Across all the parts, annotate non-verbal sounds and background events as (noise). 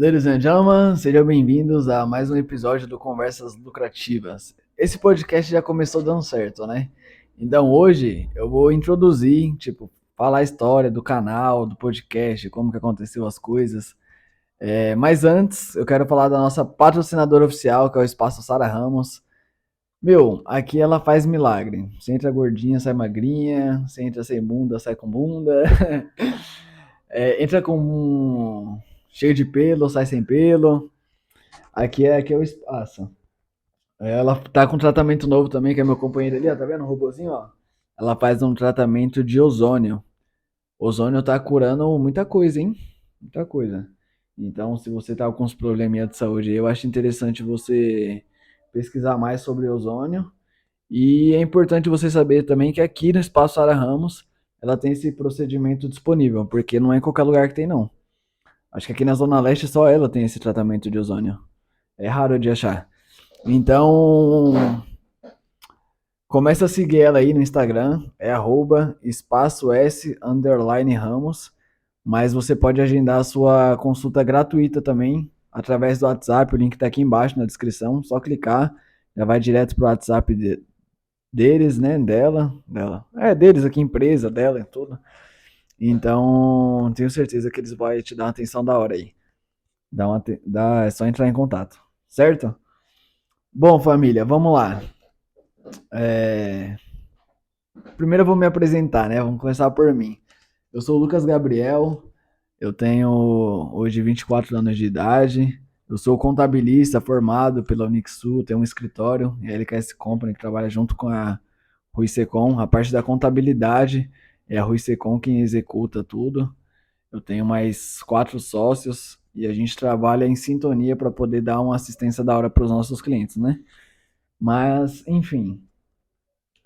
Ladies and gentlemen, sejam bem-vindos a mais um episódio do Conversas Lucrativas. Esse podcast já começou dando certo, né? Então hoje eu vou introduzir, tipo, falar a história do canal, do podcast, como que aconteceu as coisas. É, mas antes, eu quero falar da nossa patrocinadora oficial, que é o Espaço Sara Ramos. Meu, aqui ela faz milagre. Você entra gordinha, sai magrinha. Você entra sem bunda, sai com bunda. (laughs) é, entra com cheio de pelo, sai sem pelo. Aqui é, aqui é o espaço. Ela tá com tratamento novo também, que é meu companheiro ali, ó, tá vendo? O robôzinho, ó. Ela faz um tratamento de ozônio. Ozônio tá curando muita coisa, hein? Muita coisa. Então, se você tá com uns probleminha de saúde, eu acho interessante você pesquisar mais sobre ozônio. E é importante você saber também que aqui no Espaço Sara Ramos, ela tem esse procedimento disponível, porque não é em qualquer lugar que tem, não. Acho que aqui na Zona Leste só ela tem esse tratamento de ozônio. É raro de achar. Então, começa a seguir ela aí no Instagram, é arroba espaço S underline Ramos. Mas você pode agendar a sua consulta gratuita também através do WhatsApp. O link está aqui embaixo na descrição. Só clicar, já vai direto pro WhatsApp de, deles, né? Dela, dela. É deles aqui, empresa dela, tudo. Então, tenho certeza que eles vão te dar uma atenção da hora aí. Dá uma, dá, é só entrar em contato, certo? Bom, família, vamos lá. É... Primeiro eu vou me apresentar, né? Vamos começar por mim. Eu sou o Lucas Gabriel, eu tenho hoje 24 anos de idade. Eu sou contabilista formado pela Unixul, tenho um escritório, LKS Company, que trabalha junto com a Rui Secom. A parte da contabilidade é a Rui Secom quem executa tudo. Eu tenho mais quatro sócios e a gente trabalha em sintonia para poder dar uma assistência da hora para os nossos clientes, né? Mas, enfim,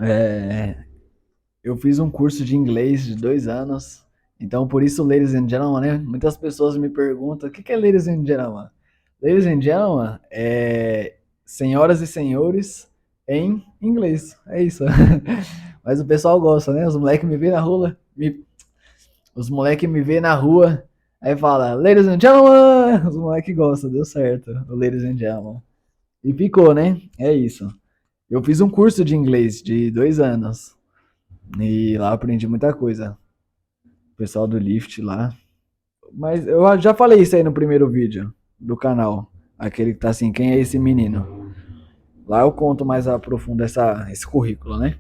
é, eu fiz um curso de inglês de dois anos, então por isso, ladies and gentlemen, né? Muitas pessoas me perguntam, o que é ladies and gentlemen? Ladies and gentlemen é senhoras e senhores em inglês, é isso. (laughs) Mas o pessoal gosta, né? Os moleques me vê na rua, me... os moleques me vê na rua, aí fala, ladies and gentlemen, os moleques gostam, deu certo, o ladies and gentlemen. E ficou, né? É isso. Eu fiz um curso de inglês de dois anos. E lá aprendi muita coisa. O pessoal do Lift lá. Mas eu já falei isso aí no primeiro vídeo do canal. Aquele que tá assim, quem é esse menino? Lá eu conto mais a profundo essa, esse currículo, né?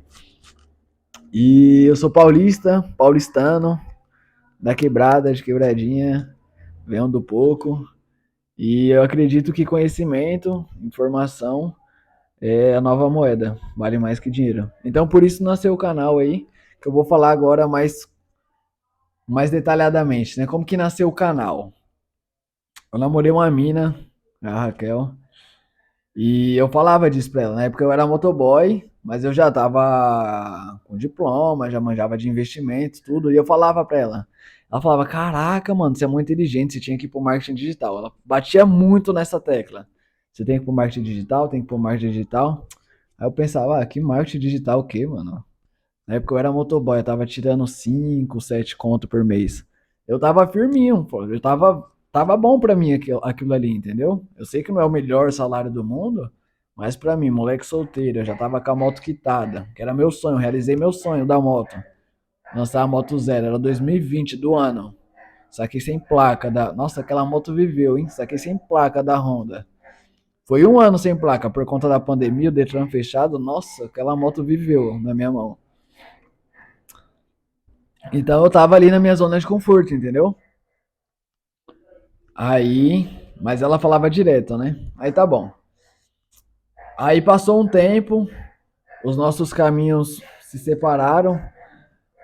E eu sou paulista, paulistano, da quebrada, de quebradinha, venho do pouco. E eu acredito que conhecimento, informação é a nova moeda, vale mais que dinheiro. Então por isso nasceu o canal aí, que eu vou falar agora mais mais detalhadamente, né? Como que nasceu o canal? Eu namorei uma mina, a Raquel, e eu falava disso pra ela. Na época eu era motoboy, mas eu já tava com diploma, já manjava de investimentos, tudo. E eu falava pra ela. Ela falava: Caraca, mano, você é muito inteligente, você tinha que ir pro marketing digital. Ela batia muito nessa tecla. Você tem que ir pro marketing digital, tem que ir pro marketing digital. Aí eu pensava: Ah, que marketing digital o quê, mano? Na época eu era motoboy, eu tava tirando 5, 7 conto por mês. Eu tava firminho, pô. Eu tava, tava bom pra mim aquilo, aquilo ali, entendeu? Eu sei que não é o melhor salário do mundo. Mas para mim, moleque solteiro, eu já tava com a moto quitada, que era meu sonho, realizei meu sonho da moto. Lançar a moto zero, era 2020 do ano. Saquei sem placa da. Nossa, aquela moto viveu, hein? Saquei sem placa da Honda. Foi um ano sem placa por conta da pandemia, o Detran fechado. Nossa, aquela moto viveu na minha mão. Então eu tava ali na minha zona de conforto, entendeu? Aí, mas ela falava direto, né? Aí tá bom. Aí passou um tempo, os nossos caminhos se separaram,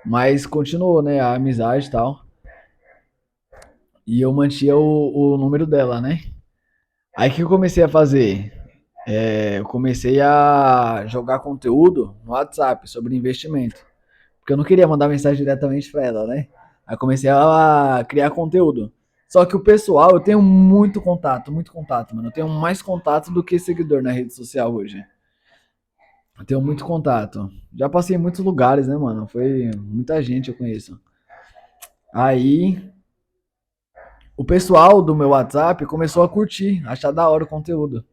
mas continuou, né? A amizade e tal. E eu mantinha o, o número dela, né? Aí que eu comecei a fazer? É, eu comecei a jogar conteúdo no WhatsApp sobre investimento. Porque eu não queria mandar mensagem diretamente para ela, né? Aí comecei a criar conteúdo. Só que o pessoal, eu tenho muito contato, muito contato, mano. Eu tenho mais contato do que seguidor na rede social hoje. Eu tenho muito contato. Já passei em muitos lugares, né, mano? Foi muita gente eu conheço. Aí o pessoal do meu WhatsApp começou a curtir, achar da hora o conteúdo.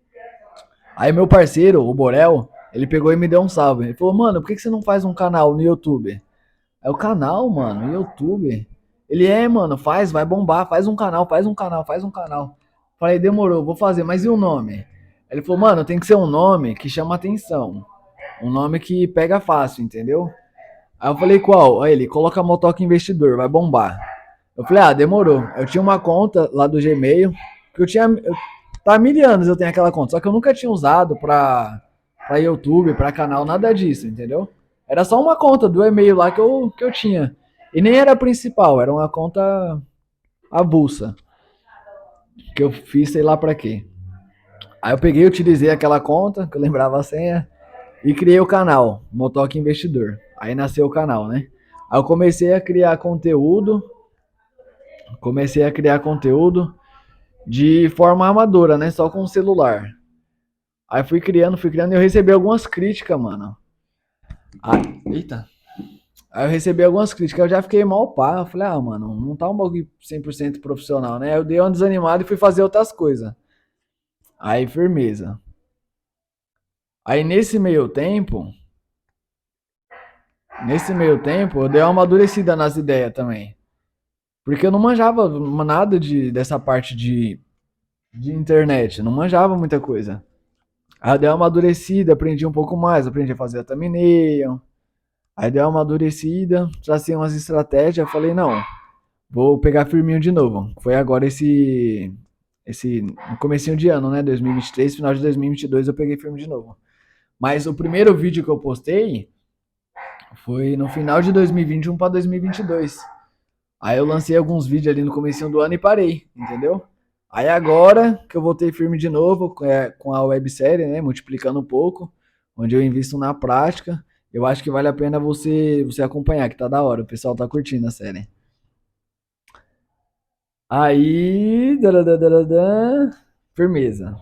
Aí meu parceiro, o Borel, ele pegou e me deu um salve. Ele falou, mano, por que você não faz um canal no YouTube? É o canal, mano, YouTube. Ele é, mano, faz, vai bombar, faz um canal, faz um canal, faz um canal. Falei, demorou, vou fazer, mas e o nome? Ele falou, mano, tem que ser um nome que chama atenção. Um nome que pega fácil, entendeu? Aí eu falei, qual? Aí ele, coloca Motoca Investidor, vai bombar. Eu falei, ah, demorou. Eu tinha uma conta lá do Gmail, que eu tinha. Eu, tá mil anos eu tenho aquela conta, só que eu nunca tinha usado pra, pra YouTube, pra canal, nada disso, entendeu? Era só uma conta do e-mail lá que eu, que eu tinha. E nem era principal, era uma conta avulsa. Que eu fiz sei lá pra quê. Aí eu peguei, utilizei aquela conta, que eu lembrava a senha, e criei o canal, Motoque Investidor. Aí nasceu o canal, né? Aí eu comecei a criar conteúdo comecei a criar conteúdo de forma amadora, né? Só com o celular. Aí fui criando, fui criando e eu recebi algumas críticas, mano. Aí, eita. Aí eu recebi algumas críticas, eu já fiquei mal pá. Eu falei, ah, mano, não tá um bagulho 100% profissional, né? Eu dei uma desanimada e fui fazer outras coisas. Aí, firmeza. Aí nesse meio tempo, nesse meio tempo, eu dei uma amadurecida nas ideias também. Porque eu não manjava nada de, dessa parte de, de internet, não manjava muita coisa. Aí deu uma amadurecida, aprendi um pouco mais, aprendi a fazer a thumbnail. Aí deu uma amadurecida, tracei umas estratégias, falei, não, vou pegar firminho de novo. Foi agora esse esse no comecinho de ano, né, 2023, final de 2022 eu peguei firme de novo. Mas o primeiro vídeo que eu postei foi no final de 2021 para 2022. Aí eu lancei alguns vídeos ali no começo do ano e parei, entendeu? Aí agora que eu voltei firme de novo é, com a websérie, né, multiplicando um pouco, onde eu invisto na prática, eu acho que vale a pena você você acompanhar, que tá da hora, o pessoal tá curtindo a série. Aí, firmeza.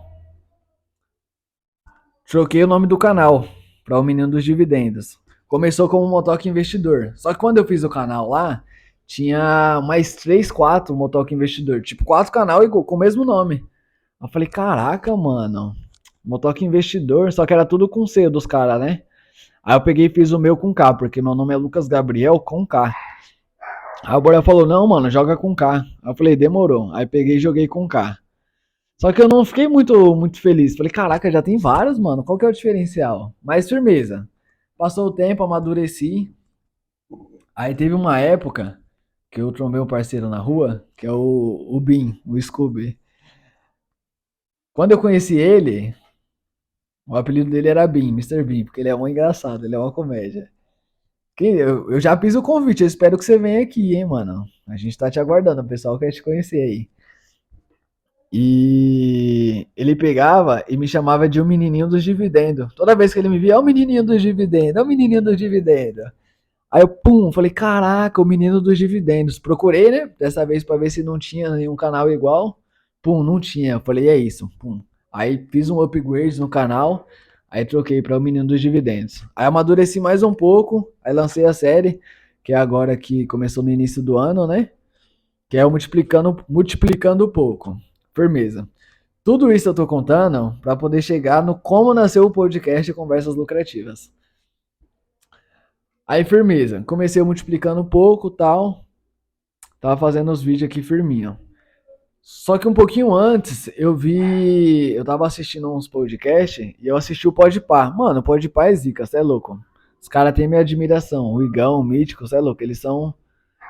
Troquei o nome do canal para o Menino dos Dividendos. Começou como Motoque Investidor. Só que quando eu fiz o canal lá, tinha mais três, quatro Motoque Investidor. Tipo, quatro canal com o mesmo nome. Eu falei, caraca, mano. Motoque Investidor, só que era tudo com C dos caras, né? Aí eu peguei e fiz o meu com K, porque meu nome é Lucas Gabriel com K. Aí o Borel falou, não, mano, joga com K. Aí eu falei, demorou. Aí peguei e joguei com K. Só que eu não fiquei muito, muito feliz. Falei, caraca, já tem vários, mano. Qual que é o diferencial? Mais firmeza. Passou o tempo, amadureci. Aí teve uma época que eu trombei um parceiro na rua, que é o, o Bin, o Scooby. Quando eu conheci ele, o apelido dele era Bin, Mr. Bin, porque ele é um engraçado, ele é uma comédia. Eu, já fiz o convite, eu espero que você venha aqui, hein, mano. A gente tá te aguardando, o pessoal quer te conhecer aí. E ele pegava e me chamava de o um menininho dos dividendos. Toda vez que ele me via, é o menininho dos dividendos, é o menininho dos dividendos. Aí eu, pum, falei, caraca, o menino dos dividendos. Procurei, né? Dessa vez para ver se não tinha nenhum canal igual. Pum, não tinha. Eu falei, é isso. Pum. Aí fiz um upgrade no canal. Aí troquei para o menino dos dividendos. Aí amadureci mais um pouco. Aí lancei a série, que é agora que começou no início do ano, né? Que é o multiplicando, multiplicando pouco. Firmeza. Tudo isso eu tô contando para poder chegar no como nasceu o podcast Conversas Lucrativas. Aí, firmeza. Comecei multiplicando um pouco tal. Tava fazendo os vídeos aqui firminho. Só que um pouquinho antes, eu vi. Eu tava assistindo uns podcasts e eu assisti o Podpah. Mano, o Podpah é zica, cê é louco. Os caras têm minha admiração. O Igão, o Mítico, cê é louco. Eles são.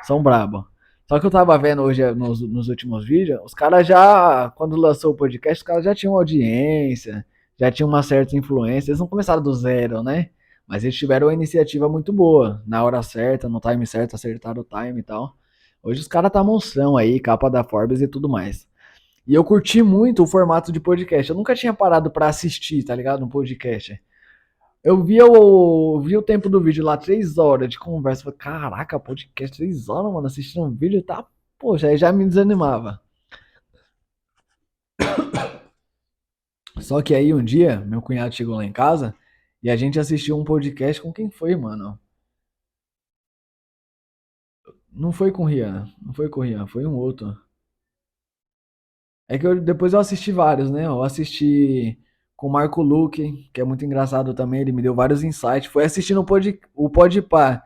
São brabo. Só que eu tava vendo hoje nos, nos últimos vídeos, os caras já. Quando lançou o podcast, os caras já tinham audiência, já tinham uma certa influência. Eles não começaram do zero, né? Mas eles tiveram uma iniciativa muito boa. Na hora certa, no time certo, acertaram o time e tal. Hoje os caras tá monstrão aí, capa da Forbes e tudo mais. E eu curti muito o formato de podcast. Eu nunca tinha parado para assistir, tá ligado? Um podcast. Eu vi o, vi o tempo do vídeo lá, três horas de conversa. Falei, caraca, podcast, três horas, mano, assistindo um vídeo, tá? Poxa, aí já me desanimava. Só que aí um dia, meu cunhado chegou lá em casa e a gente assistiu um podcast com quem foi, mano? Não foi com Rian, não foi com Rian, foi um outro. É que eu, depois eu assisti vários, né? Eu assisti com o Marco Luque, que é muito engraçado também, ele me deu vários insights. Foi assistindo o Pod, o Podpah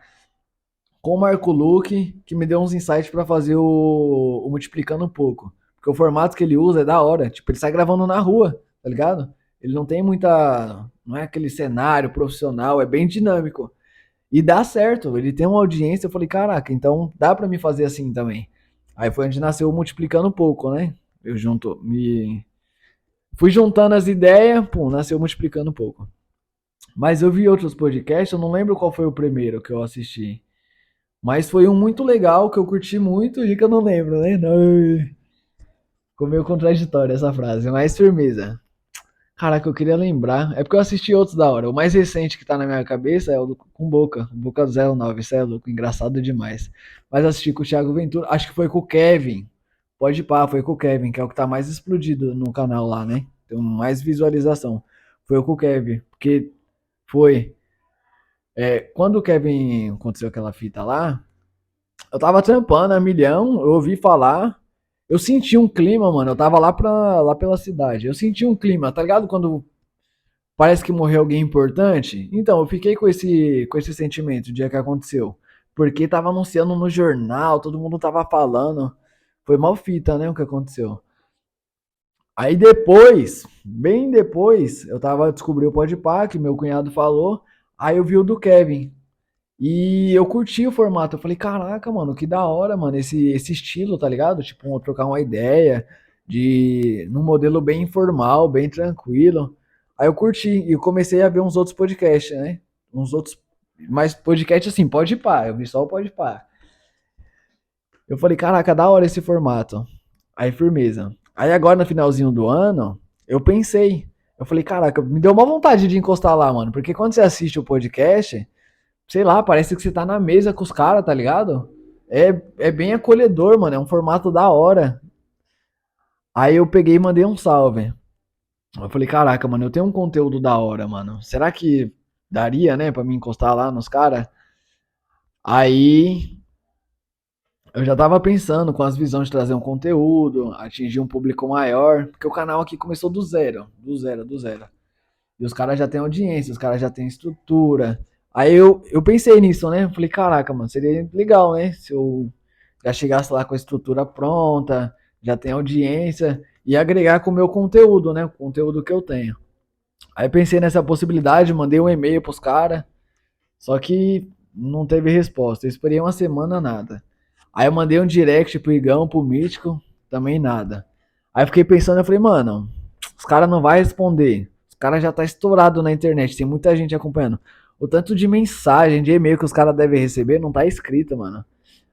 com o Marco Luque, que me deu uns insights para fazer o, o Multiplicando um pouco. Porque o formato que ele usa é da hora. Tipo, ele sai gravando na rua, tá ligado? Ele não tem muita. Não é aquele cenário profissional, é bem dinâmico. E dá certo, ele tem uma audiência. Eu falei, caraca, então dá para me fazer assim também. Aí foi onde nasceu Multiplicando um pouco, né? Eu junto, me. Fui juntando as ideias, pum, nasceu Multiplicando um pouco. Mas eu vi outros podcasts, eu não lembro qual foi o primeiro que eu assisti. Mas foi um muito legal, que eu curti muito e que eu não lembro, né? Não. Ficou meio contraditório essa frase, mas firmeza. Caraca, eu queria lembrar. É porque eu assisti outros da hora. O mais recente que tá na minha cabeça é o do, com Boca. Boca do 09. Isso é louco, engraçado demais. Mas assisti com o Thiago Ventura. Acho que foi com o Kevin. Pode pá, foi com o Kevin, que é o que tá mais explodido no canal lá, né? Tem mais visualização. Foi com o Kevin. Porque foi. É, quando o Kevin aconteceu aquela fita lá, eu tava trampando a milhão, eu ouvi falar, eu senti um clima, mano. Eu tava lá, pra, lá pela cidade. Eu senti um clima, tá ligado? Quando parece que morreu alguém importante. Então, eu fiquei com esse, com esse sentimento o dia que aconteceu. Porque tava anunciando no jornal, todo mundo tava falando. Foi mal fita, né? O que aconteceu. Aí depois, bem depois, eu tava descobri o Podpah, que meu cunhado falou. Aí eu vi o do Kevin. E eu curti o formato. Eu falei, caraca, mano, que da hora, mano, esse, esse estilo, tá ligado? Tipo, trocar uma ideia de num modelo bem informal, bem tranquilo. Aí eu curti e comecei a ver uns outros podcasts, né? Uns outros, mas podcast assim, pode pá, eu vi só o pode pá. Eu falei, caraca, da hora esse formato. Aí firmeza. Aí agora no finalzinho do ano, eu pensei, eu falei, caraca, me deu uma vontade de encostar lá, mano, porque quando você assiste o podcast, sei lá, parece que você tá na mesa com os caras, tá ligado? É, é bem acolhedor, mano, é um formato da hora. Aí eu peguei e mandei um salve. Eu falei, caraca, mano, eu tenho um conteúdo da hora, mano. Será que daria, né, pra me encostar lá nos caras? Aí eu já tava pensando com as visões de trazer um conteúdo, atingir um público maior, porque o canal aqui começou do zero, do zero, do zero. E os caras já têm audiência, os caras já têm estrutura. Aí eu, eu pensei nisso, né? Falei, caraca, mano, seria legal, né? Se eu já chegasse lá com a estrutura pronta, já tem audiência, e agregar com o meu conteúdo, né? O conteúdo que eu tenho. Aí pensei nessa possibilidade, mandei um e-mail pros caras, só que não teve resposta. Eu esperei uma semana, nada. Aí eu mandei um direct pro Igão, pro Mítico, também nada. Aí fiquei pensando, eu falei, mano, os caras não vai responder. Os caras já tá estourado na internet, tem muita gente acompanhando. O tanto de mensagem, de e-mail que os caras devem receber não tá escrito, mano.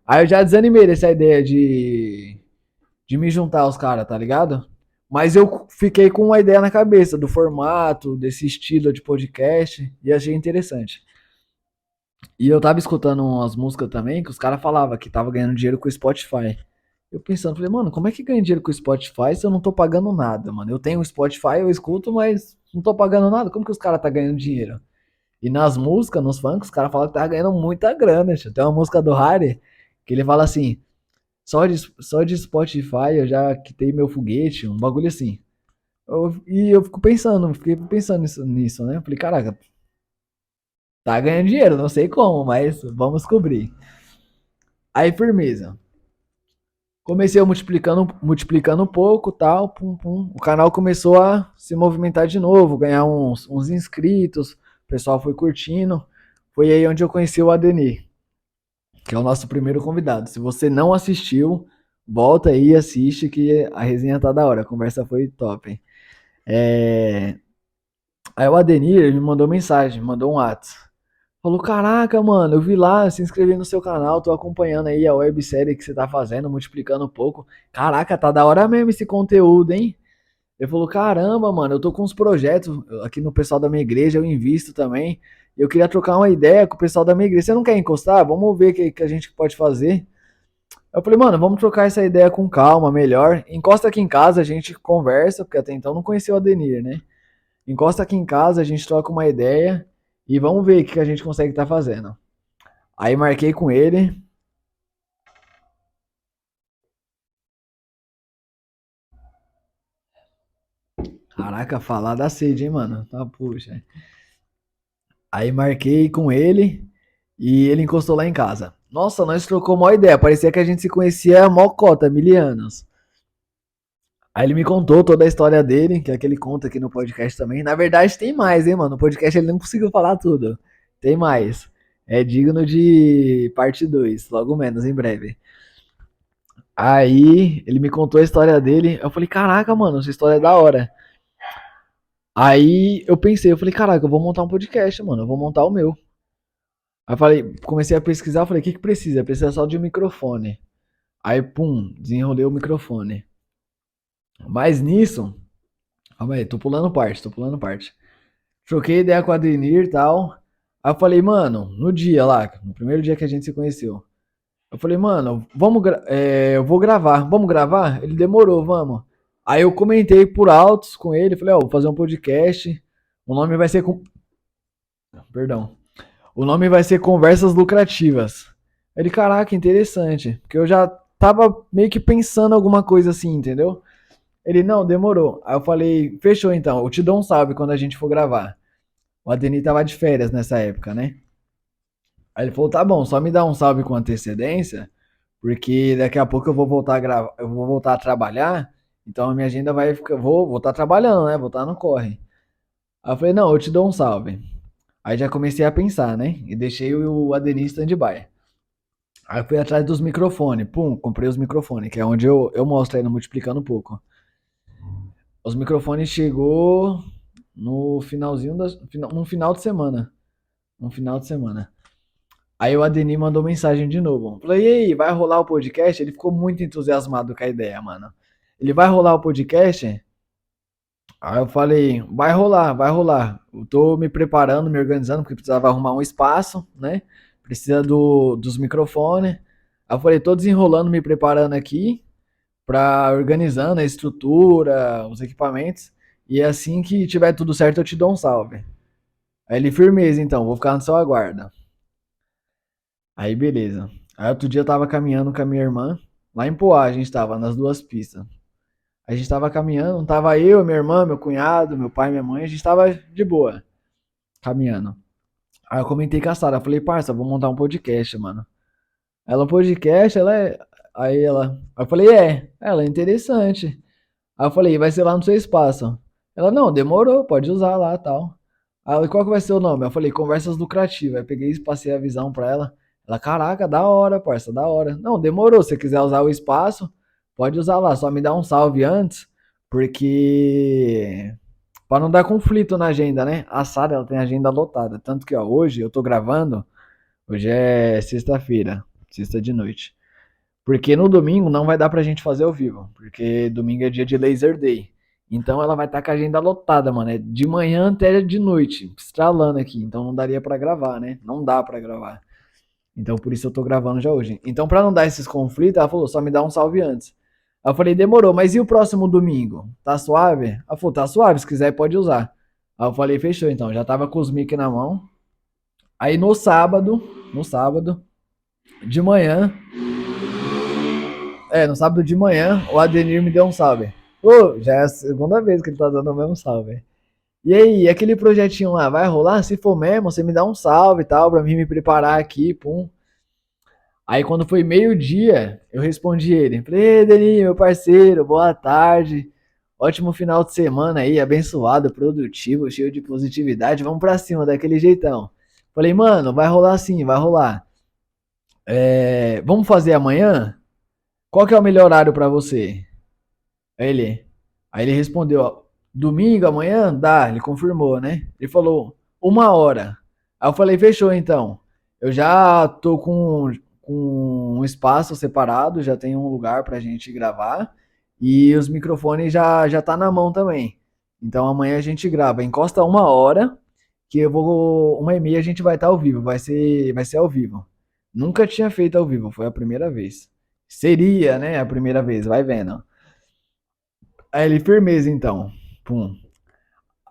Aí eu já desanimei dessa ideia de de me juntar aos caras, tá ligado? Mas eu fiquei com uma ideia na cabeça do formato, desse estilo de podcast e achei interessante. E eu tava escutando umas músicas também que os caras falavam que tava ganhando dinheiro com o Spotify. Eu pensando, falei, mano, como é que ganha dinheiro com o Spotify se eu não tô pagando nada, mano? Eu tenho o Spotify, eu escuto, mas não tô pagando nada. Como que os caras tá ganhando dinheiro? E nas músicas, nos funk, os caras falam que tá ganhando muita grana. Tem uma música do Harry que ele fala assim: só de, só de Spotify eu já quitei meu foguete, um bagulho assim. Eu, e eu fico pensando, fiquei pensando nisso, nisso né? falei, caraca, tá ganhando dinheiro, não sei como, mas vamos cobrir. Aí, firmeza. Comecei multiplicando, multiplicando um pouco, tal, pum, pum. O canal começou a se movimentar de novo, ganhar uns, uns inscritos, o pessoal foi curtindo. Foi aí onde eu conheci o Adenir, que é o nosso primeiro convidado. Se você não assistiu, volta aí e assiste que a resenha tá da hora, a conversa foi top. Hein? É... Aí o Adenir me mandou mensagem, mandou um WhatsApp. Falou, caraca, mano, eu vi lá, se inscrevi no seu canal, tô acompanhando aí a websérie que você tá fazendo, multiplicando um pouco. Caraca, tá da hora mesmo esse conteúdo, hein? Ele falou, caramba, mano, eu tô com uns projetos aqui no pessoal da minha igreja, eu invisto também. Eu queria trocar uma ideia com o pessoal da minha igreja. Você não quer encostar? Vamos ver o que, que a gente pode fazer. Eu falei, mano, vamos trocar essa ideia com calma, melhor. Encosta aqui em casa, a gente conversa, porque até então não conhecia o Adenir, né? Encosta aqui em casa, a gente troca uma ideia e vamos ver o que a gente consegue estar tá fazendo. Aí marquei com ele. Caraca, falar da sede, hein, mano? Tá, puxa. Aí marquei com ele e ele encostou lá em casa. Nossa, nós trocou uma ideia. Parecia que a gente se conhecia há mó cota, mil anos. Aí ele me contou toda a história dele, que é que conta aqui no podcast também. Na verdade, tem mais, hein, mano? No podcast ele não conseguiu falar tudo. Tem mais. É digno de parte 2, logo menos, em breve. Aí ele me contou a história dele. Eu falei, caraca, mano, essa história é da hora. Aí eu pensei, eu falei, caraca, eu vou montar um podcast, mano. Eu vou montar o meu. Aí falei, comecei a pesquisar, falei, o que que precisa? Precisa só de um microfone. Aí, pum, desenrolei o microfone. Mas nisso, calma aí, tô pulando parte, tô pulando parte. Troquei ideia com a Adenir e tal. Aí eu falei, mano, no dia lá, no primeiro dia que a gente se conheceu. Eu falei, mano, vamos, é, eu vou gravar, vamos gravar? Ele demorou, vamos. Aí eu comentei por altos com ele, falei, ó, oh, vou fazer um podcast. O nome vai ser com... Perdão. O nome vai ser Conversas Lucrativas. Ele, caraca, interessante. Porque eu já tava meio que pensando alguma coisa assim, entendeu? Ele, não, demorou. Aí eu falei, fechou então, eu te dou um salve quando a gente for gravar. O Adenir tava de férias nessa época, né? Aí ele falou, tá bom, só me dá um salve com antecedência, porque daqui a pouco eu vou voltar a gravar, eu vou voltar a trabalhar, então a minha agenda vai ficar, vou, estar tá trabalhando, né? Vou estar tá no corre. Aí eu falei, não, eu te dou um salve. Aí já comecei a pensar, né? E deixei o Adenir stand-by. Aí fui atrás dos microfones. Pum, comprei os microfones, que é onde eu, eu mostro aí Multiplicando um pouco. Os microfones chegou no finalzinho das, no final de semana. No final de semana. Aí o Adenir mandou mensagem de novo. Falei, e aí, vai rolar o podcast? Ele ficou muito entusiasmado com a ideia, mano. Ele vai rolar o podcast? Aí eu falei, vai rolar, vai rolar. Eu tô me preparando, me organizando, porque precisava arrumar um espaço, né? Precisa do, dos microfones. Aí eu falei, tô desenrolando, me preparando aqui, pra organizando a estrutura, os equipamentos. E assim que tiver tudo certo, eu te dou um salve. Aí ele, firmeza então, vou ficar no seu aguardo. Aí beleza. Aí outro dia eu tava caminhando com a minha irmã, lá em Poá, a gente tava nas duas pistas. A gente tava caminhando, tava eu, minha irmã, meu cunhado, meu pai, minha mãe, a gente tava de boa, caminhando. Aí eu comentei com a Sara, falei, parça, vou montar um podcast, mano. Ela, um podcast, ela é. Aí ela. Aí eu falei, é, ela é interessante. Aí eu falei, vai ser lá no seu espaço. Ela, não, demorou, pode usar lá tal. Aí qual que vai ser o nome? Eu falei, conversas lucrativas. Aí peguei e passei a visão pra ela. Ela, caraca, da hora, parça, da hora. Não, demorou. Se você quiser usar o espaço, pode usar lá. Só me dá um salve antes, porque. Pra não dar conflito na agenda, né? A Sara, ela tem agenda lotada. Tanto que, ó, hoje eu tô gravando. Hoje é sexta-feira, sexta de noite. Porque no domingo não vai dar pra gente fazer ao vivo. Porque domingo é dia de Laser Day. Então ela vai estar tá com a agenda lotada, mano. É de manhã até de noite, estralando aqui. Então não daria para gravar, né? Não dá para gravar. Então por isso eu tô gravando já hoje. Então para não dar esses conflitos, ela falou, só me dá um salve antes. Eu falei, demorou, mas e o próximo domingo? Tá suave? Ela falou, tá suave, se quiser pode usar. Aí eu falei, fechou então, já tava com os mic na mão. Aí no sábado, no sábado, de manhã, é, no sábado de manhã, o Adenir me deu um salve. Pô, já é a segunda vez que ele tá dando o mesmo salve. E aí, aquele projetinho lá, vai rolar? Se for mesmo, você me dá um salve e tal, pra mim me preparar aqui, pum. Aí quando foi meio-dia, eu respondi ele. Falei, Deninho, meu parceiro, boa tarde. Ótimo final de semana aí, abençoado, produtivo, cheio de positividade. Vamos pra cima daquele jeitão. Falei, mano, vai rolar sim, vai rolar. É, vamos fazer amanhã? Qual que é o melhor horário para você? Aí ele, aí ele respondeu, ó, Domingo, amanhã? Dá, ele confirmou, né? Ele falou, uma hora. Aí eu falei, fechou então. Eu já tô com, com um espaço separado, já tem um lugar pra gente gravar. E os microfones já, já tá na mão também. Então amanhã a gente grava. Encosta uma hora, que eu vou. Uma e meia a gente vai estar tá ao vivo. Vai ser, vai ser ao vivo. Nunca tinha feito ao vivo, foi a primeira vez. Seria, né? A primeira vez, vai vendo. Aí ele, firmeza então. Pum.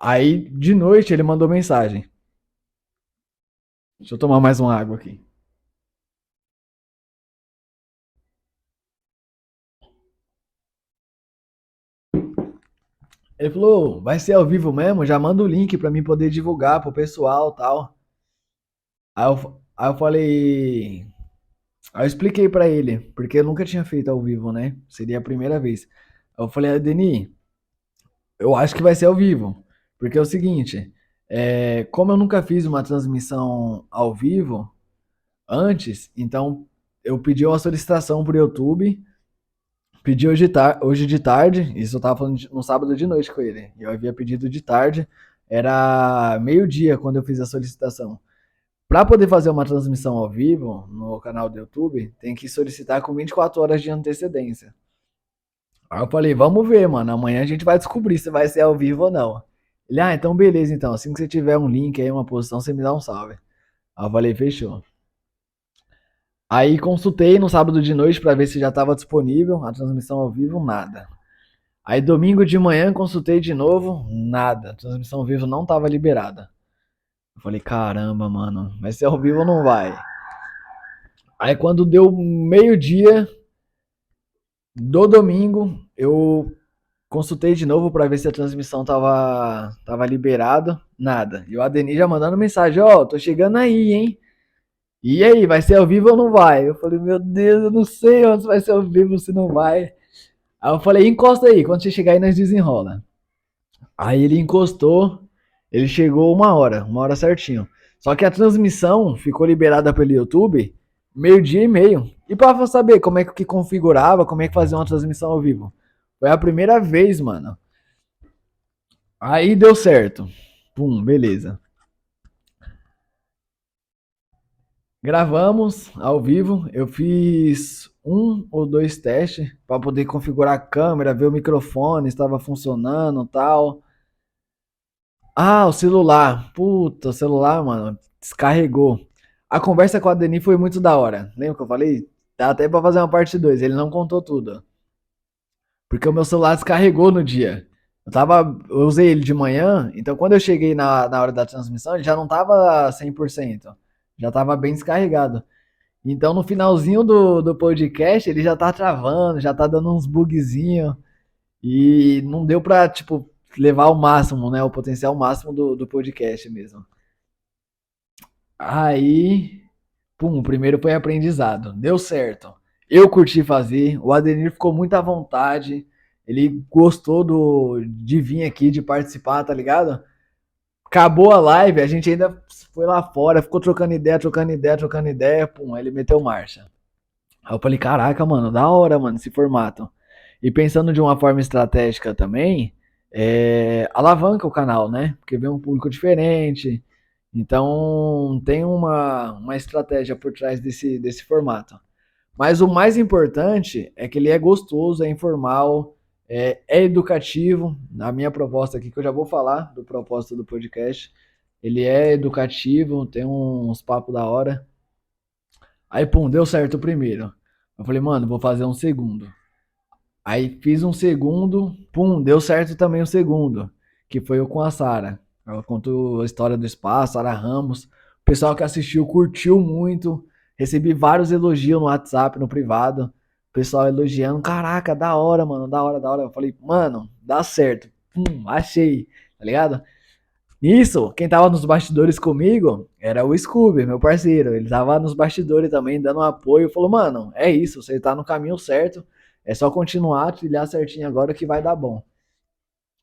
Aí, de noite, ele mandou mensagem. Deixa eu tomar mais uma água aqui. Ele falou, vai ser ao vivo mesmo? Já manda o link pra mim poder divulgar pro pessoal tal. Aí eu, aí eu falei. Aí eu expliquei pra ele, porque eu nunca tinha feito ao vivo, né? Seria a primeira vez. Eu falei, Deni, eu acho que vai ser ao vivo. Porque é o seguinte, é, como eu nunca fiz uma transmissão ao vivo antes, então eu pedi uma solicitação pro YouTube Pedi hoje, tar hoje de tarde, isso eu tava falando de, no sábado de noite com ele. Eu havia pedido de tarde, era meio-dia quando eu fiz a solicitação. Para poder fazer uma transmissão ao vivo no canal do YouTube, tem que solicitar com 24 horas de antecedência. Aí eu falei, vamos ver, mano. Amanhã a gente vai descobrir se vai ser ao vivo ou não. Ele, ah, então beleza, então. Assim que você tiver um link aí, uma posição, você me dá um salve. Aí eu falei, fechou. Aí consultei no sábado de noite para ver se já estava disponível a transmissão ao vivo, nada. Aí domingo de manhã consultei de novo, nada. A transmissão ao vivo não estava liberada. Eu falei, caramba, mano, vai ser ao vivo ou não vai? Aí quando deu meio-dia do domingo, eu consultei de novo para ver se a transmissão tava, tava liberada, nada. E o Adenir já mandando mensagem, ó, oh, tô chegando aí, hein? E aí, vai ser ao vivo ou não vai? Eu falei, meu Deus, eu não sei onde vai ser ao vivo se não vai. Aí eu falei, encosta aí, quando você chegar aí nós desenrola. Aí ele encostou, ele chegou uma hora, uma hora certinho. Só que a transmissão ficou liberada pelo YouTube meio-dia e meio. E para saber como é que configurava, como é que fazia uma transmissão ao vivo. Foi a primeira vez, mano. Aí deu certo. Pum, beleza. Gravamos ao vivo. Eu fiz um ou dois testes para poder configurar a câmera, ver o microfone estava funcionando, tal. Ah, o celular. Puta, o celular, mano, descarregou. A conversa com a Deni foi muito da hora. Lembra que eu falei? Dá até para fazer uma parte 2. Ele não contou tudo. Porque o meu celular descarregou no dia. Eu tava, eu usei ele de manhã, então quando eu cheguei na, na hora da transmissão, ele já não tava 100%. Já tava bem descarregado. Então no finalzinho do, do podcast ele já tá travando, já tá dando uns bugzinhos. E não deu pra, tipo, levar ao máximo, né? O potencial máximo do, do podcast mesmo. Aí, pum, o primeiro foi aprendizado. Deu certo. Eu curti fazer, o Adenir ficou muito à vontade. Ele gostou do, de vir aqui, de participar, tá ligado? Acabou a live, a gente ainda foi lá fora, ficou trocando ideia, trocando ideia, trocando ideia, pum, aí ele meteu marcha. Aí eu falei, caraca, mano, da hora, mano, esse formato. E pensando de uma forma estratégica também, é, alavanca o canal, né? Porque vem um público diferente. Então tem uma, uma estratégia por trás desse, desse formato. Mas o mais importante é que ele é gostoso, é informal, é, é educativo. Na minha proposta aqui, que eu já vou falar do propósito do podcast, ele é educativo, tem uns papos da hora. Aí, pum, deu certo o primeiro. Eu falei, mano, vou fazer um segundo. Aí fiz um segundo, pum, deu certo também o segundo, que foi o com a Sara. Ela contou a história do espaço, Sara Ramos. O pessoal que assistiu curtiu muito. Recebi vários elogios no WhatsApp, no privado pessoal elogiando, caraca, da hora, mano, da hora, da hora. Eu falei, mano, dá certo. Pum, achei, tá ligado? Isso, quem tava nos bastidores comigo era o Scooby, meu parceiro. Ele tava nos bastidores também, dando apoio. Falou, mano, é isso, você tá no caminho certo. É só continuar, trilhar certinho agora que vai dar bom.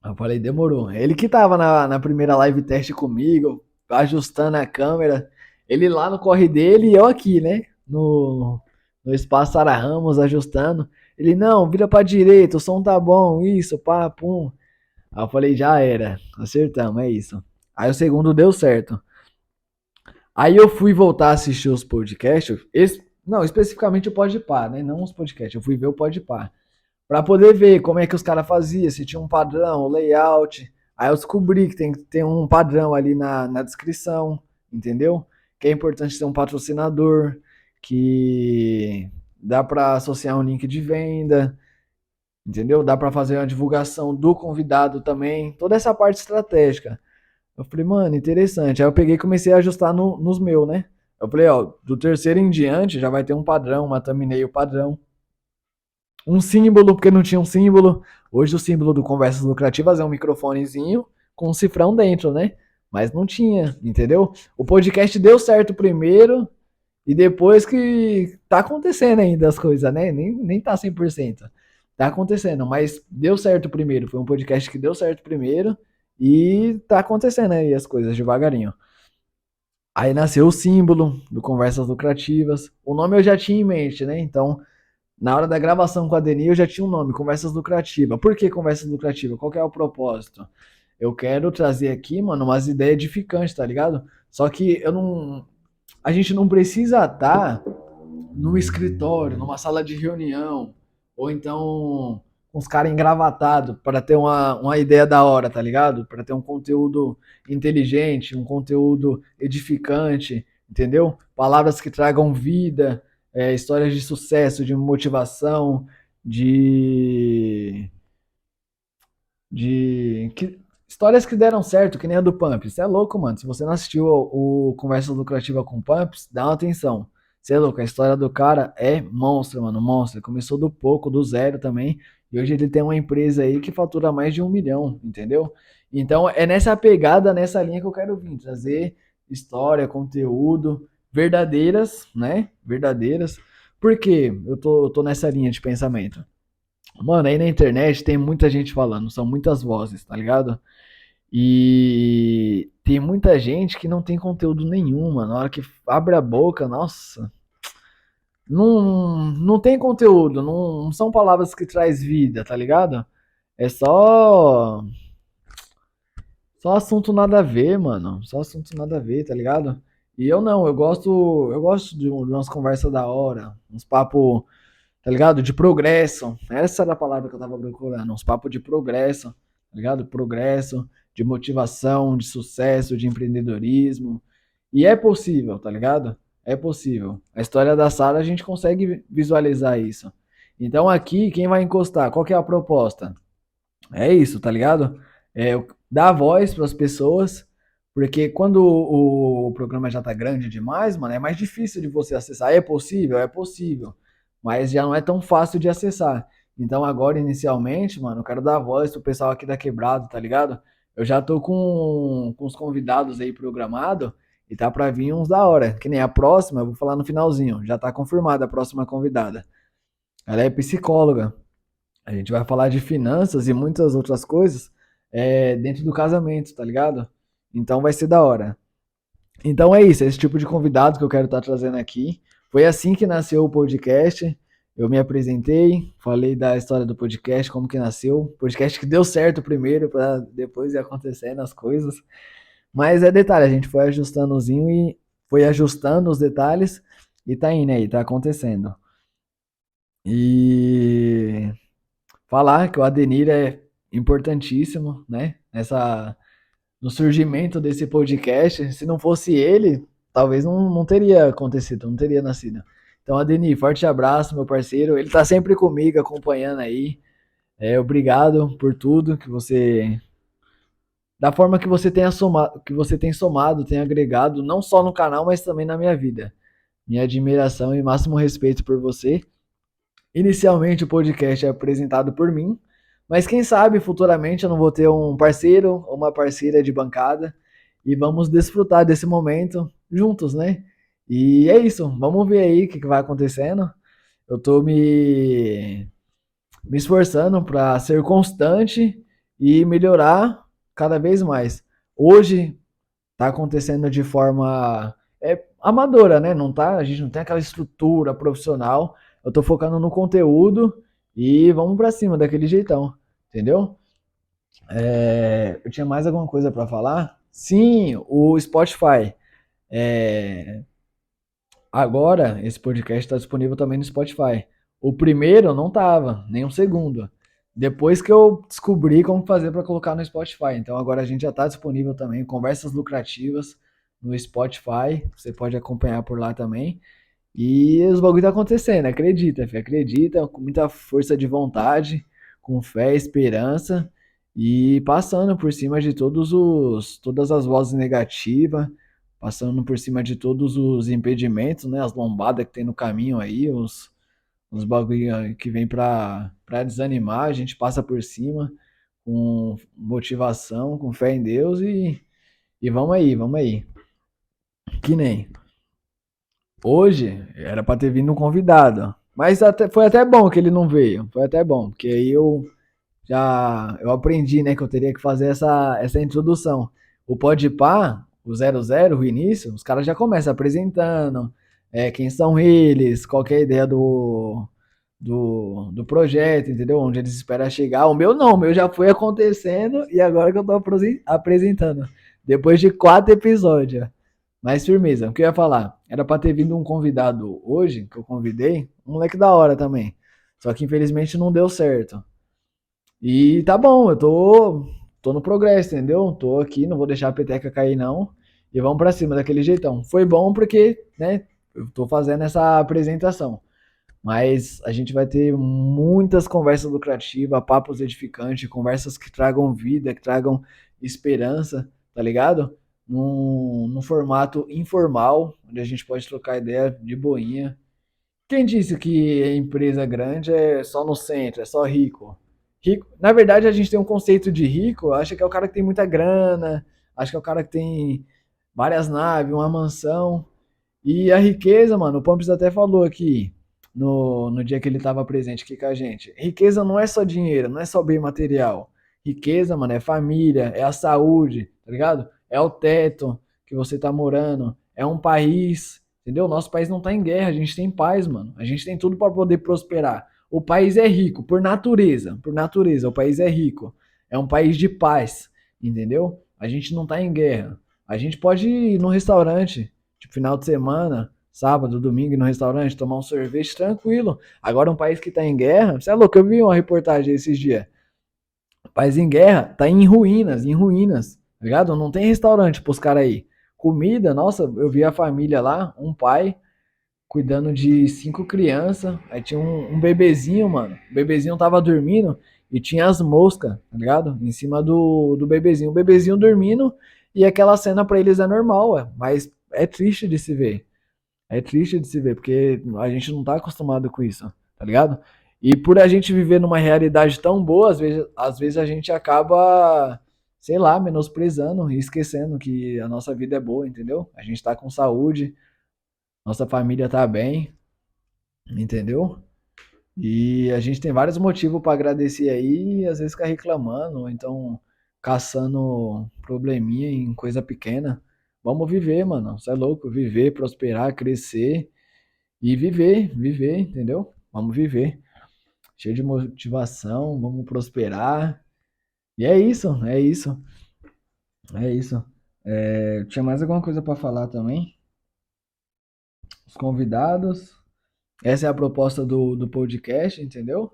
Eu falei, demorou. Ele que tava na, na primeira live teste comigo, ajustando a câmera. Ele lá no corre dele e eu aqui, né? No, no espaço Sara Ramos ajustando. Ele, não, vira pra direita, o som tá bom, isso, pá, pum. Aí eu falei, já era, acertamos, é isso. Aí o segundo deu certo. Aí eu fui voltar a assistir os podcasts, esse, não, especificamente o Podpah, né? Não os podcasts, eu fui ver o Podpah. Pra poder ver como é que os caras faziam, se tinha um padrão, layout. Aí eu descobri que tem, tem um padrão ali na, na descrição, entendeu? Que é importante ter um patrocinador, que dá para associar um link de venda, entendeu? Dá para fazer uma divulgação do convidado também, toda essa parte estratégica. Eu falei, mano, interessante. Aí eu peguei e comecei a ajustar no, nos meus, né? Eu falei, ó, do terceiro em diante já vai ter um padrão, uma thumbnail padrão. um símbolo, porque não tinha um símbolo. Hoje o símbolo do Conversas Lucrativas é um microfonezinho com um cifrão dentro, né? Mas não tinha, entendeu? O podcast deu certo primeiro e depois que tá acontecendo ainda as coisas, né? Nem, nem tá 100%. Tá acontecendo, mas deu certo primeiro. Foi um podcast que deu certo primeiro e tá acontecendo aí as coisas devagarinho. Aí nasceu o símbolo do Conversas Lucrativas. O nome eu já tinha em mente, né? Então, na hora da gravação com a Deni, eu já tinha um nome, Conversas Lucrativas. Por que Conversas Lucrativas? Qual é o propósito? Eu quero trazer aqui, mano, umas ideias edificantes, tá ligado? Só que eu não. A gente não precisa estar num escritório, numa sala de reunião, ou então uns caras engravatados para ter uma, uma ideia da hora, tá ligado? Para ter um conteúdo inteligente, um conteúdo edificante, entendeu? Palavras que tragam vida, é, histórias de sucesso, de motivação, de. de. Que, histórias que deram certo, que nem a do Pump. Você é louco, mano. Se você não assistiu o, o Conversa Lucrativa com Pumps, dá uma atenção. Você é louco, a história do cara é monstro, mano, monstro. Começou do pouco, do zero também, e hoje ele tem uma empresa aí que fatura mais de um milhão, entendeu? Então é nessa pegada, nessa linha que eu quero vir, trazer história, conteúdo, verdadeiras, né? Verdadeiras. Por quê? Eu tô, eu tô nessa linha de pensamento. Mano, aí na internet tem muita gente falando, são muitas vozes, tá ligado? E tem muita gente que não tem conteúdo nenhum, mano. Na hora que abre a boca, nossa, não, não tem conteúdo, não, não são palavras que traz vida, tá ligado? É só. Só assunto nada a ver, mano. Só assunto nada a ver, tá ligado? E eu não, eu gosto. Eu gosto de, umas conversas da hora, uns papos, tá ligado? De progresso. Essa era a palavra que eu tava procurando. Uns papos de progresso, tá ligado? Progresso, de motivação, de sucesso, de empreendedorismo. E é possível, tá ligado? É possível. A história da Sara a gente consegue visualizar isso. Então aqui, quem vai encostar? Qual que é a proposta? É isso, tá ligado? É dar voz para as pessoas, porque quando o, o, programa já tá grande demais, mano, é mais difícil de você acessar. É possível? É possível. Mas já não é tão fácil de acessar. Então agora, inicialmente, mano, eu quero dar voz pro pessoal aqui da Quebrado, tá ligado? Eu já tô com, com os convidados aí programado e tá para vir uns da hora. Que nem a próxima, eu vou falar no finalzinho. Já tá confirmada a próxima convidada. Ela é psicóloga. A gente vai falar de finanças e muitas outras coisas é, dentro do casamento, tá ligado? Então vai ser da hora. Então é isso, é esse tipo de convidado que eu quero estar tá trazendo aqui. Foi assim que nasceu o podcast. Eu me apresentei, falei da história do podcast, como que nasceu. Podcast que deu certo primeiro, para depois ir acontecendo as coisas. Mas é detalhe, a gente foi ajustandozinho e foi ajustando os detalhes e tá indo aí, tá acontecendo. E falar que o Adenir é importantíssimo, né? Nessa no surgimento desse podcast. Se não fosse ele, talvez não, não teria acontecido, não teria nascido. Então, Adenir, forte abraço, meu parceiro. Ele tá sempre comigo, acompanhando aí. É, obrigado por tudo que você da forma que você tenha somado, que você tem somado, tem agregado, não só no canal, mas também na minha vida. Minha admiração e máximo respeito por você. Inicialmente o podcast é apresentado por mim, mas quem sabe futuramente eu não vou ter um parceiro ou uma parceira de bancada e vamos desfrutar desse momento juntos, né? E é isso, vamos ver aí o que, que vai acontecendo. Eu tô me, me esforçando para ser constante e melhorar cada vez mais. Hoje está acontecendo de forma é, amadora, né? Não tá, a gente não tem aquela estrutura profissional. Eu estou focando no conteúdo e vamos para cima daquele jeitão, entendeu? É, eu tinha mais alguma coisa para falar? Sim, o Spotify. É, agora esse podcast está disponível também no Spotify. O primeiro não tava, nem o segundo. Depois que eu descobri como fazer para colocar no Spotify. Então agora a gente já está disponível também, conversas lucrativas no Spotify. Você pode acompanhar por lá também. E os bagulho tá acontecendo, acredita, filho, acredita, com muita força de vontade, com fé, esperança e passando por cima de todos os todas as vozes negativas, passando por cima de todos os impedimentos, né, as lombadas que tem no caminho aí, os uns bagulho que vem pra desanimar, a gente passa por cima com motivação, com fé em Deus e, e vamos aí, vamos aí. Que nem. Hoje era para ter vindo um convidado, mas até, foi até bom que ele não veio. Foi até bom, porque aí eu já eu aprendi, né, que eu teria que fazer essa, essa introdução. O Podpah, o 00, o início, os caras já começam apresentando é, quem são eles, qual é a ideia do, do, do projeto, entendeu? Onde eles esperam chegar. O meu não, o meu já foi acontecendo e agora que eu tô apresentando. Depois de quatro episódios. Mas firmeza, o que eu ia falar? Era pra ter vindo um convidado hoje, que eu convidei, um moleque da hora também. Só que infelizmente não deu certo. E tá bom, eu tô, tô no progresso, entendeu? Tô aqui, não vou deixar a peteca cair não. E vamos pra cima daquele jeitão. Foi bom porque, né, eu tô fazendo essa apresentação. Mas a gente vai ter muitas conversas lucrativas, papos edificantes, conversas que tragam vida, que tragam esperança, tá ligado? num, num formato informal, onde a gente pode trocar ideia de boinha. Quem disse que empresa grande é só no centro, é só rico? Rico, na verdade, a gente tem um conceito de rico, acha que é o cara que tem muita grana, acha que é o cara que tem várias naves, uma mansão. E a riqueza, mano, o Pumps até falou aqui no, no dia que ele estava presente aqui com a gente. Riqueza não é só dinheiro, não é só bem material. Riqueza, mano, é família, é a saúde, tá ligado? é o teto que você tá morando, é um país, entendeu? Nosso país não tá em guerra, a gente tem paz, mano. A gente tem tudo para poder prosperar. O país é rico por natureza, por natureza, o país é rico. É um país de paz, entendeu? A gente não tá em guerra. A gente pode ir no restaurante, tipo final de semana, sábado, domingo, no restaurante, tomar um sorvete tranquilo. Agora um país que tá em guerra, você é louco, eu vi uma reportagem esses dias. O país em guerra tá em ruínas, em ruínas ligado? Não tem restaurante pros caras aí. Comida, nossa, eu vi a família lá, um pai cuidando de cinco crianças. Aí tinha um, um bebezinho, mano. O bebezinho tava dormindo e tinha as moscas, tá ligado? Em cima do, do bebezinho. O bebezinho dormindo e aquela cena para eles é normal, ué. Mas é triste de se ver. É triste de se ver, porque a gente não tá acostumado com isso, tá ligado? E por a gente viver numa realidade tão boa, às vezes, às vezes a gente acaba sei lá, menosprezando e esquecendo que a nossa vida é boa, entendeu? A gente tá com saúde, nossa família tá bem, entendeu? E a gente tem vários motivos para agradecer aí e às vezes ficar reclamando, ou então caçando probleminha em coisa pequena. Vamos viver, mano. Você é louco, viver, prosperar, crescer e viver, viver, entendeu? Vamos viver. Cheio de motivação, vamos prosperar e é isso, é isso. É isso. É, tinha mais alguma coisa para falar também? Os convidados. Essa é a proposta do, do podcast, entendeu?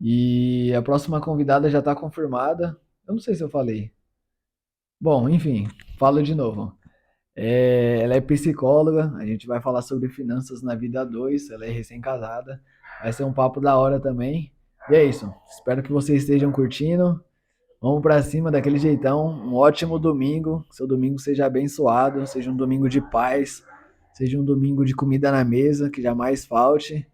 E a próxima convidada já está confirmada. Eu não sei se eu falei. Bom, enfim, falo de novo. É, ela é psicóloga, a gente vai falar sobre finanças na vida 2, ela é recém-casada. Vai ser um papo da hora também. E é isso. Espero que vocês estejam curtindo. Vamos para cima daquele jeitão. Um ótimo domingo. Seu domingo seja abençoado, seja um domingo de paz, seja um domingo de comida na mesa, que jamais falte.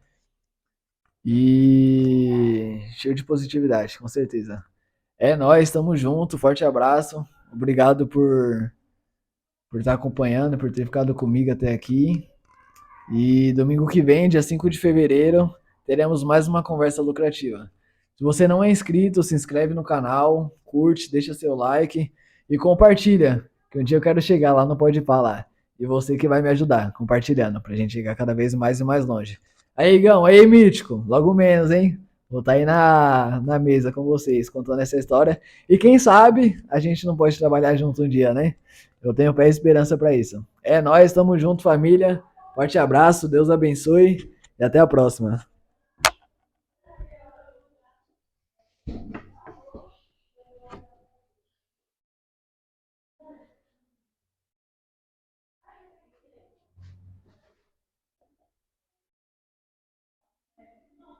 E cheio de positividade, com certeza. É nós, estamos junto. Forte abraço. Obrigado por por estar acompanhando, por ter ficado comigo até aqui. E domingo que vem, dia 5 de fevereiro, teremos mais uma conversa lucrativa. Se você não é inscrito, se inscreve no canal, curte, deixa seu like e compartilha. Que um dia eu quero chegar lá no Pode Falar. E você que vai me ajudar, compartilhando, pra gente chegar cada vez mais e mais longe. Aí, Igão, aí, Mítico, logo menos, hein? Vou estar tá aí na, na mesa com vocês, contando essa história. E quem sabe a gente não pode trabalhar junto um dia, né? Eu tenho pé e esperança para isso. É nós, estamos junto, família. Forte abraço, Deus abençoe e até a próxima.